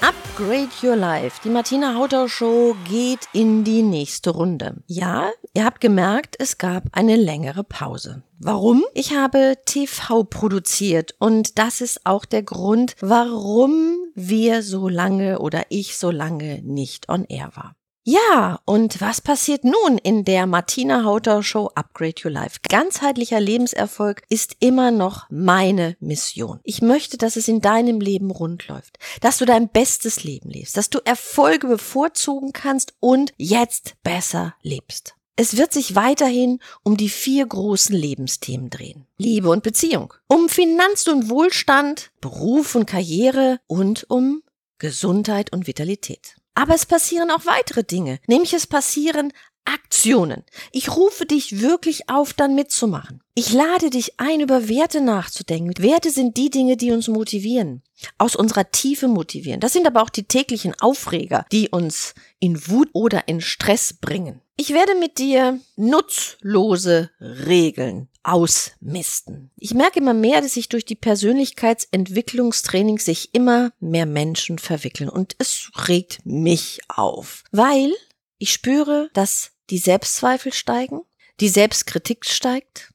Upgrade Your Life. Die Martina Hautau Show geht in die nächste Runde. Ja, ihr habt gemerkt, es gab eine längere Pause. Warum? Ich habe TV produziert und das ist auch der Grund, warum wir so lange oder ich so lange nicht on air war. Ja, und was passiert nun in der Martina Hauter Show Upgrade Your Life? Ganzheitlicher Lebenserfolg ist immer noch meine Mission. Ich möchte, dass es in deinem Leben rund läuft, dass du dein bestes Leben lebst, dass du Erfolge bevorzugen kannst und jetzt besser lebst. Es wird sich weiterhin um die vier großen Lebensthemen drehen. Liebe und Beziehung, um Finanz und Wohlstand, Beruf und Karriere und um Gesundheit und Vitalität. Aber es passieren auch weitere Dinge, nämlich es passieren Aktionen. Ich rufe dich wirklich auf, dann mitzumachen. Ich lade dich ein, über Werte nachzudenken. Werte sind die Dinge, die uns motivieren, aus unserer Tiefe motivieren. Das sind aber auch die täglichen Aufreger, die uns in Wut oder in Stress bringen. Ich werde mit dir nutzlose Regeln ausmisten. Ich merke immer mehr, dass sich durch die Persönlichkeitsentwicklungstraining sich immer mehr Menschen verwickeln und es regt mich auf, weil ich spüre, dass die Selbstzweifel steigen, die Selbstkritik steigt,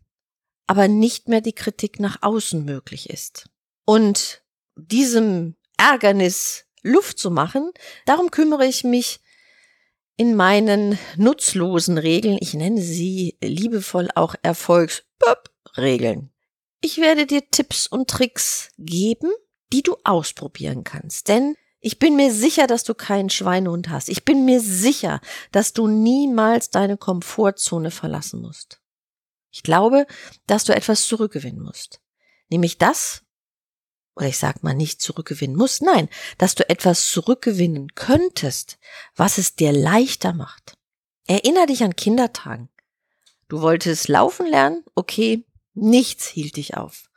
aber nicht mehr die Kritik nach außen möglich ist. Und diesem Ärgernis Luft zu machen, darum kümmere ich mich in meinen nutzlosen Regeln, ich nenne sie liebevoll auch Erfolgsregeln. Ich werde dir Tipps und Tricks geben, die du ausprobieren kannst, denn ich bin mir sicher, dass du keinen Schweinehund hast. Ich bin mir sicher, dass du niemals deine Komfortzone verlassen musst. Ich glaube, dass du etwas zurückgewinnen musst. Nämlich das, oder ich sag mal nicht zurückgewinnen musst, nein, dass du etwas zurückgewinnen könntest, was es dir leichter macht. Erinner dich an Kindertagen. Du wolltest laufen lernen? Okay, nichts hielt dich auf.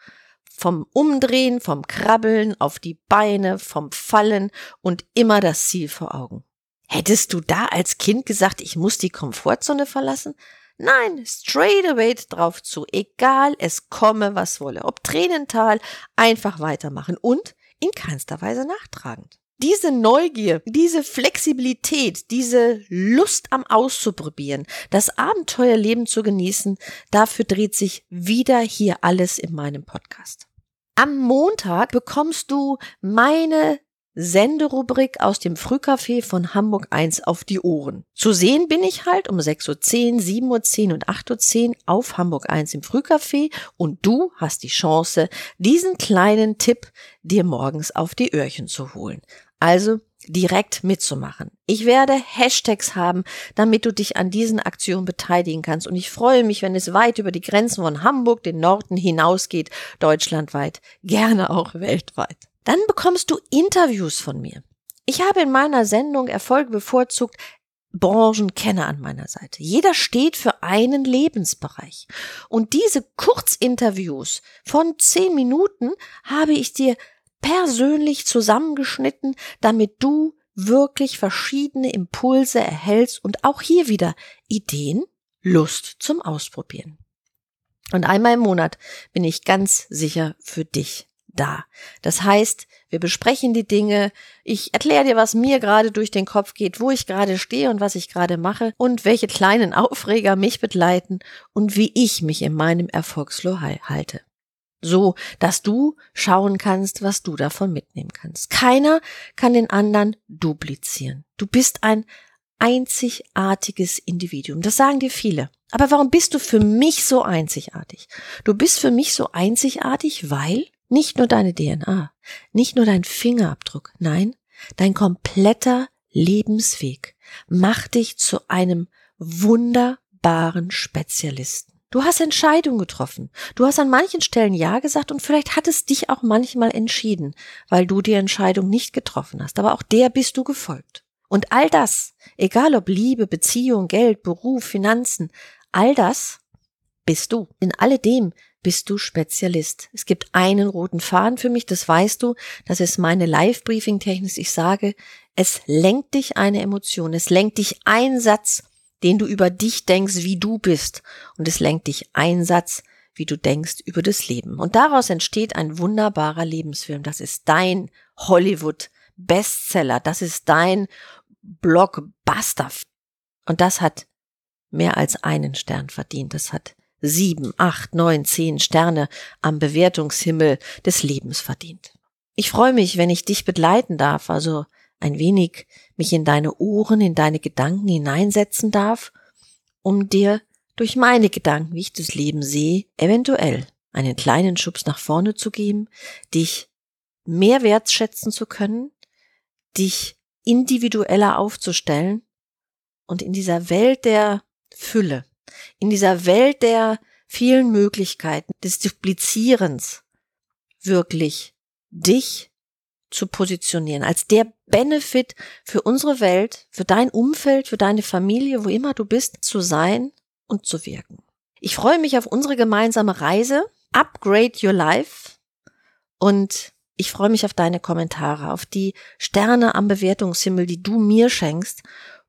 Vom Umdrehen, vom Krabbeln auf die Beine, vom Fallen und immer das Ziel vor Augen. Hättest du da als Kind gesagt, ich muss die Komfortzone verlassen? Nein, straight away drauf zu, egal es komme, was wolle. Ob Tränental, einfach weitermachen und in keinster Weise nachtragend. Diese Neugier, diese Flexibilität, diese Lust am Auszuprobieren, das Abenteuerleben zu genießen, dafür dreht sich wieder hier alles in meinem Podcast. Am Montag bekommst du meine Senderubrik aus dem Frühcafé von Hamburg 1 auf die Ohren. Zu sehen bin ich halt um 6.10 Uhr, 7.10 Uhr und 8.10 Uhr auf Hamburg 1 im Frühcafé und du hast die Chance, diesen kleinen Tipp dir morgens auf die Öhrchen zu holen. Also direkt mitzumachen. Ich werde Hashtags haben, damit du dich an diesen Aktionen beteiligen kannst. Und ich freue mich, wenn es weit über die Grenzen von Hamburg, den Norden hinausgeht, deutschlandweit, gerne auch weltweit. Dann bekommst du Interviews von mir. Ich habe in meiner Sendung Erfolg bevorzugt Branchenkenner an meiner Seite. Jeder steht für einen Lebensbereich. Und diese Kurzinterviews von zehn Minuten habe ich dir persönlich zusammengeschnitten, damit du wirklich verschiedene Impulse erhältst und auch hier wieder Ideen, Lust zum Ausprobieren. Und einmal im Monat bin ich ganz sicher für dich da. Das heißt, wir besprechen die Dinge, ich erkläre dir, was mir gerade durch den Kopf geht, wo ich gerade stehe und was ich gerade mache und welche kleinen Aufreger mich begleiten und wie ich mich in meinem Erfolgsflow halte. So, dass du schauen kannst, was du davon mitnehmen kannst. Keiner kann den anderen duplizieren. Du bist ein einzigartiges Individuum. Das sagen dir viele. Aber warum bist du für mich so einzigartig? Du bist für mich so einzigartig, weil nicht nur deine DNA, nicht nur dein Fingerabdruck, nein, dein kompletter Lebensweg macht dich zu einem wunderbaren Spezialisten. Du hast Entscheidungen getroffen. Du hast an manchen Stellen Ja gesagt und vielleicht hat es dich auch manchmal entschieden, weil du die Entscheidung nicht getroffen hast. Aber auch der bist du gefolgt. Und all das, egal ob Liebe, Beziehung, Geld, Beruf, Finanzen, all das bist du. In alledem bist du Spezialist. Es gibt einen roten Faden für mich, das weißt du. Das ist meine Live-Briefing-Technik. Ich sage, es lenkt dich eine Emotion. Es lenkt dich ein Satz, den du über dich denkst, wie du bist. Und es lenkt dich ein Satz, wie du denkst über das Leben. Und daraus entsteht ein wunderbarer Lebensfilm. Das ist dein Hollywood Bestseller. Das ist dein Blockbuster. Und das hat mehr als einen Stern verdient. Das hat sieben, acht, neun, zehn Sterne am Bewertungshimmel des Lebens verdient. Ich freue mich, wenn ich dich begleiten darf, also ein wenig mich in deine Ohren, in deine Gedanken hineinsetzen darf, um dir durch meine Gedanken, wie ich das Leben sehe, eventuell einen kleinen Schubs nach vorne zu geben, dich mehr wertschätzen zu können, dich individueller aufzustellen und in dieser Welt der Fülle, in dieser Welt der vielen Möglichkeiten, des Duplizierens, wirklich dich zu positionieren, als der Benefit für unsere Welt, für dein Umfeld, für deine Familie, wo immer du bist, zu sein und zu wirken. Ich freue mich auf unsere gemeinsame Reise, Upgrade Your Life und ich freue mich auf deine Kommentare, auf die Sterne am Bewertungshimmel, die du mir schenkst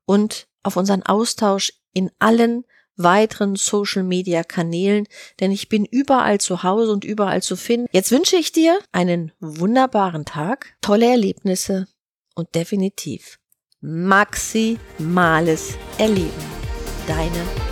und auf unseren Austausch in allen weiteren Social-Media-Kanälen, denn ich bin überall zu Hause und überall zu finden. Jetzt wünsche ich dir einen wunderbaren Tag, tolle Erlebnisse und definitiv maximales Erleben. Deine